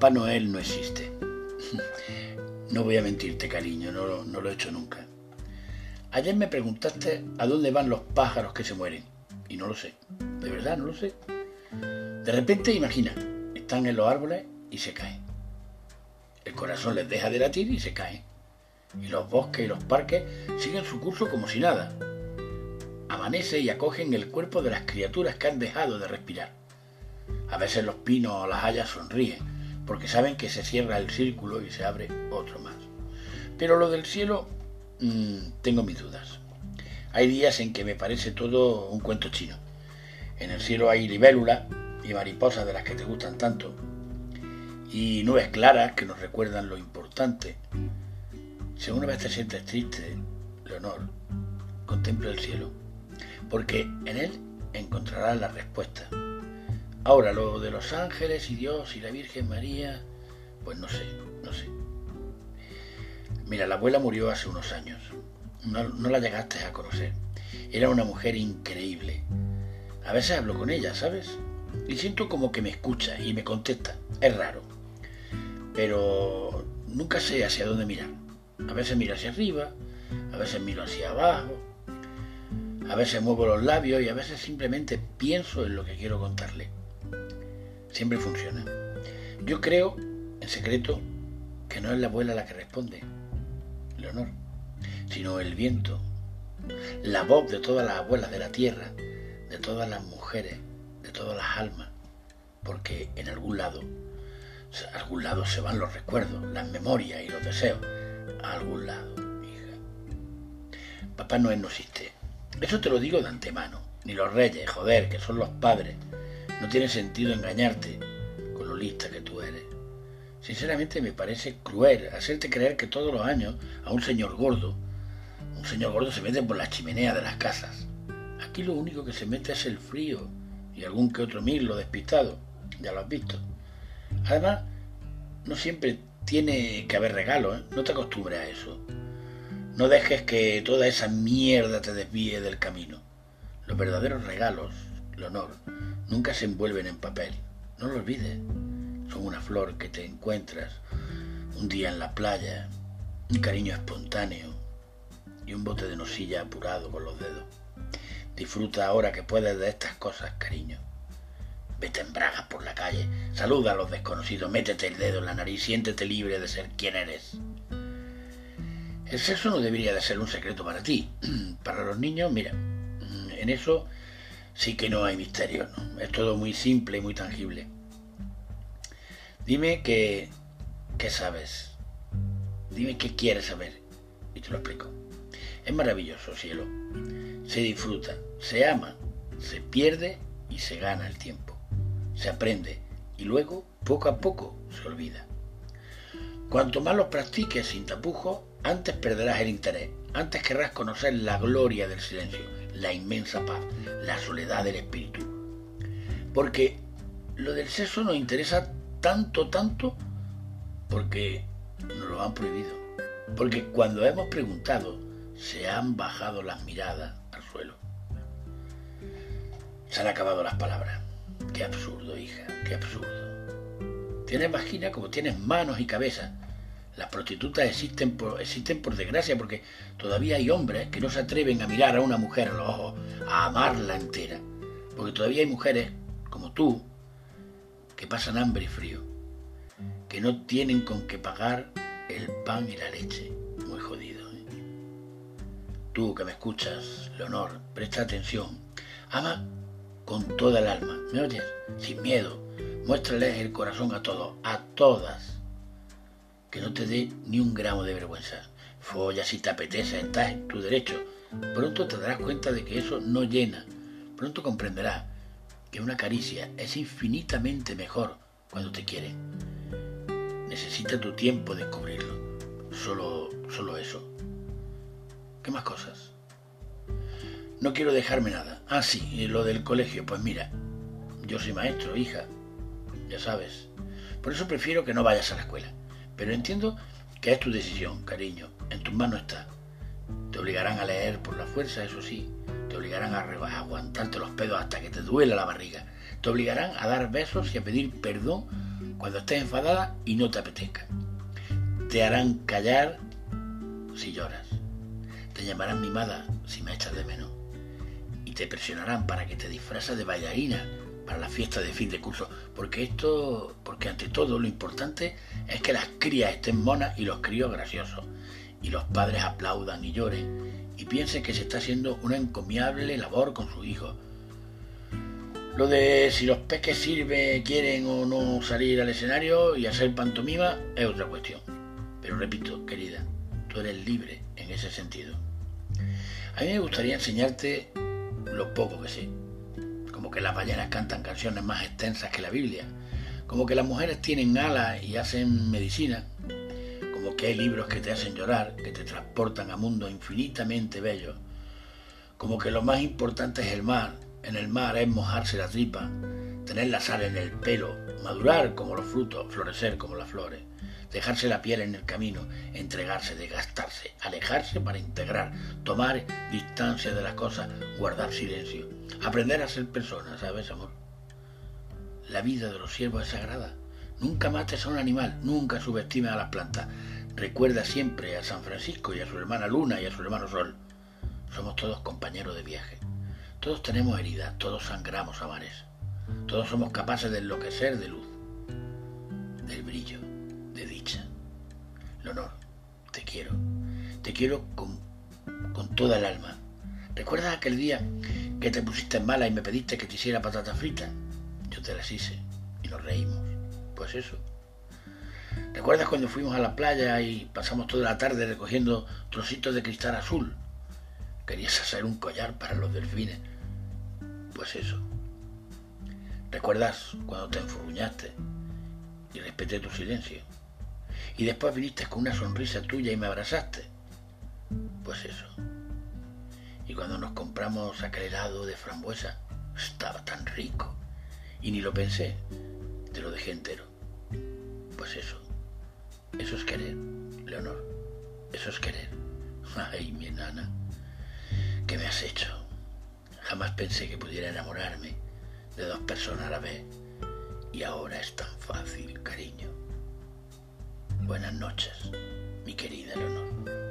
Papá Noel no existe. No voy a mentirte, cariño, no, no lo he hecho nunca. Ayer me preguntaste a dónde van los pájaros que se mueren. Y no lo sé. De verdad, no lo sé. De repente, imagina, están en los árboles y se caen. El corazón les deja de latir y se caen. Y los bosques y los parques siguen su curso como si nada. Amanece y acogen el cuerpo de las criaturas que han dejado de respirar. A veces los pinos o las hayas sonríen, porque saben que se cierra el círculo y se abre otro más. Pero lo del cielo, mmm, tengo mis dudas. Hay días en que me parece todo un cuento chino. En el cielo hay libélulas y mariposas de las que te gustan tanto, y nubes claras que nos recuerdan lo importante. Si alguna vez te sientes triste, Leonor, contempla el cielo, porque en él encontrarás la respuesta. Ahora, lo de los ángeles y Dios y la Virgen María, pues no sé, no sé. Mira, la abuela murió hace unos años. No, la llegaste a conocer. Era una mujer increíble. A veces hablo con ella, ¿sabes? Y siento como que me escucha y me contesta. Es raro. Pero nunca sé hacia dónde mirar. A veces miro hacia arriba, a veces miro hacia abajo, a veces muevo los labios y a veces simplemente pienso en lo que quiero contarle siempre funciona. Yo creo, en secreto, que no es la abuela la que responde, Leonor, sino el viento, la voz de todas las abuelas de la tierra, de todas las mujeres, de todas las almas, porque en algún lado, a algún lado se van los recuerdos, las memorias y los deseos, a algún lado, hija. Papá Noel no existe. Eso te lo digo de antemano. Ni los reyes, joder, que son los padres. No tiene sentido engañarte con lo lista que tú eres. Sinceramente me parece cruel hacerte creer que todos los años a un señor gordo, un señor gordo se mete por las chimeneas de las casas. Aquí lo único que se mete es el frío y algún que otro mirlo despistado. Ya lo has visto. Además, no siempre tiene que haber regalo, ¿eh? no te acostumbres a eso. No dejes que toda esa mierda te desvíe del camino. Los verdaderos regalos, el honor, nunca se envuelven en papel. No lo olvides. Son una flor que te encuentras un día en la playa, un cariño espontáneo y un bote de nosilla apurado con los dedos. Disfruta ahora que puedes de estas cosas, cariño. Vete en bragas por la calle, saluda a los desconocidos, métete el dedo en la nariz, siéntete libre de ser quien eres. El sexo no debería de ser un secreto para ti. Para los niños, mira, en eso sí que no hay misterio, ¿no? Es todo muy simple y muy tangible. Dime qué, qué sabes. Dime qué quieres saber. Y te lo explico. Es maravilloso, cielo. Se disfruta, se ama, se pierde y se gana el tiempo. Se aprende y luego, poco a poco, se olvida. Cuanto más lo practiques sin tapujos, antes perderás el interés, antes querrás conocer la gloria del silencio, la inmensa paz, la soledad del espíritu. Porque lo del sexo nos interesa tanto, tanto, porque nos lo han prohibido. Porque cuando hemos preguntado, se han bajado las miradas al suelo. Se han acabado las palabras. Qué absurdo, hija, qué absurdo. Tienes vagina como tienes manos y cabeza. Las prostitutas existen por, existen por desgracia porque todavía hay hombres que no se atreven a mirar a una mujer a los ojos, a amarla entera. Porque todavía hay mujeres como tú que pasan hambre y frío, que no tienen con qué pagar el pan y la leche. Muy jodido. ¿eh? Tú que me escuchas, Leonor, presta atención. Ama con toda el alma. ¿Me oyes? Sin miedo. Muéstrales el corazón a todos, a todas que no te dé ni un gramo de vergüenza. Folla si te apetece, estás en tu derecho. Pronto te darás cuenta de que eso no llena. Pronto comprenderás que una caricia es infinitamente mejor cuando te quiere. Necesita tu tiempo descubrirlo. Solo, solo eso. ¿Qué más cosas? No quiero dejarme nada. Ah, sí, lo del colegio. Pues mira, yo soy maestro, hija. Ya sabes. Por eso prefiero que no vayas a la escuela. Pero entiendo que es tu decisión, cariño. En tus manos está. Te obligarán a leer por la fuerza, eso sí. Te obligarán a, aguantarte los pedos hasta que te duela la barriga. Te obligarán a dar besos y a pedir perdón cuando estés enfadada y no te apetezca. Te harán callar si lloras. Te llamarán mimada si me echas de menos. Y te presionarán para que te disfrazas de bailarina para la fiesta de fin de curso. Porque esto, porque ante todo lo importante es que las crías estén monas y los críos graciosos. Y los padres aplaudan y lloren y piensen que se está haciendo una encomiable labor con su hijo. Lo de si los peques sirven, quieren o no salir al escenario y hacer pantomima es otra cuestión. Pero repito, querida, tú eres libre en ese sentido. A mí me gustaría enseñarte lo poco que sé. Como que las ballenas cantan canciones más extensas que la Biblia. Como que las mujeres tienen alas y hacen medicina. Como que hay libros que te hacen llorar, que te transportan a mundos infinitamente bellos. Como que lo más importante es el mar. En el mar es mojarse la tripa, tener la sal en el pelo, madurar como los frutos, florecer como las flores dejarse la piel en el camino, entregarse, desgastarse, alejarse para integrar, tomar distancia de las cosas, guardar silencio, aprender a ser persona, ¿sabes, amor? La vida de los siervos es sagrada. Nunca mates a un animal, nunca subestimes a las plantas. Recuerda siempre a San Francisco y a su hermana Luna y a su hermano Sol. Somos todos compañeros de viaje. Todos tenemos heridas, todos sangramos a. Todos somos capaces de enloquecer de luz, del brillo de dicha. Leonor, te quiero. Te quiero con, con toda el alma. ¿Recuerdas aquel día que te pusiste mala y me pediste que te hiciera patatas fritas? Yo te las hice y nos reímos. Pues eso. ¿Recuerdas cuando fuimos a la playa y pasamos toda la tarde recogiendo trocitos de cristal azul? Querías hacer un collar para los delfines. Pues eso. ¿Recuerdas cuando te enfurruñaste y respeté tu silencio? Y después viniste con una sonrisa tuya y me abrazaste. Pues eso. Y cuando nos compramos aquel helado de frambuesa, estaba tan rico. Y ni lo pensé, te lo dejé entero. Pues eso. Eso es querer, Leonor. Eso es querer. Ay, mi nana. ¿Qué me has hecho? Jamás pensé que pudiera enamorarme de dos personas a la vez. Y ahora es tan fácil, cariño. Buenas noches, mi querida Leonor.